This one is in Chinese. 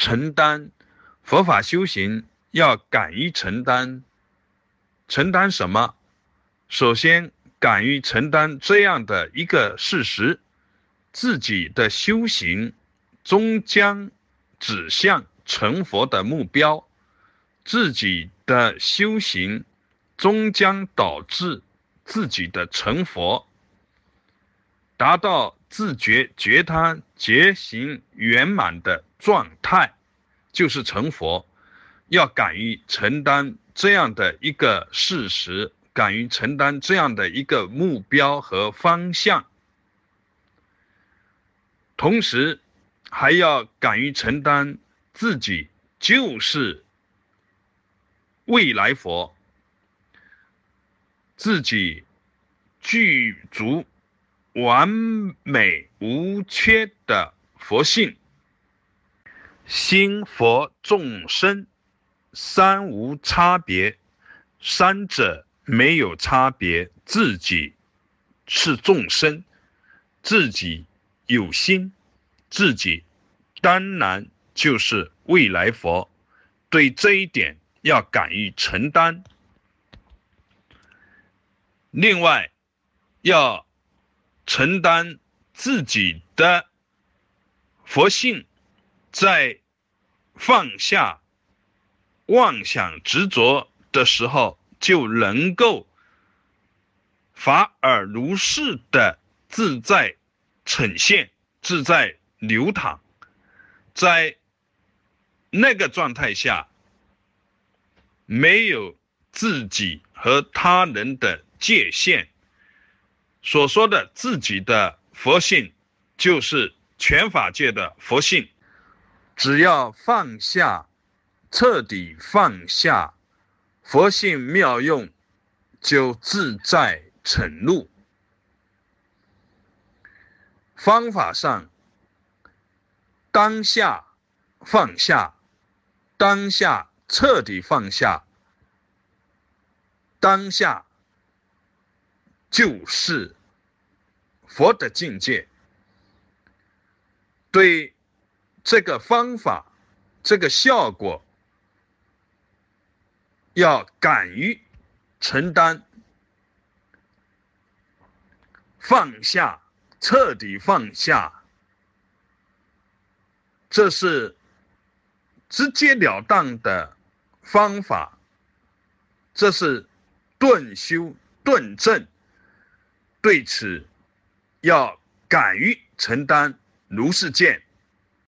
承担，佛法修行要敢于承担。承担什么？首先，敢于承担这样的一个事实：自己的修行终将指向成佛的目标，自己的修行终将导致自己的成佛，达到自觉觉他觉行圆满的状态。就是成佛，要敢于承担这样的一个事实，敢于承担这样的一个目标和方向，同时还要敢于承担自己就是未来佛，自己具足完美无缺的佛性。心佛众生三无差别，三者没有差别。自己是众生，自己有心，自己当然就是未来佛。对这一点要敢于承担。另外，要承担自己的佛性。在放下妄想执着的时候，就能够法尔如是的自在呈现、自在流淌。在那个状态下，没有自己和他人的界限。所说的自己的佛性，就是全法界的佛性。只要放下，彻底放下，佛性妙用就自在沉入。方法上，当下放下，当下彻底放下，当下就是佛的境界。对。这个方法，这个效果，要敢于承担，放下，彻底放下，这是直截了当的方法，这是顿修顿证，对此要敢于承担如是见。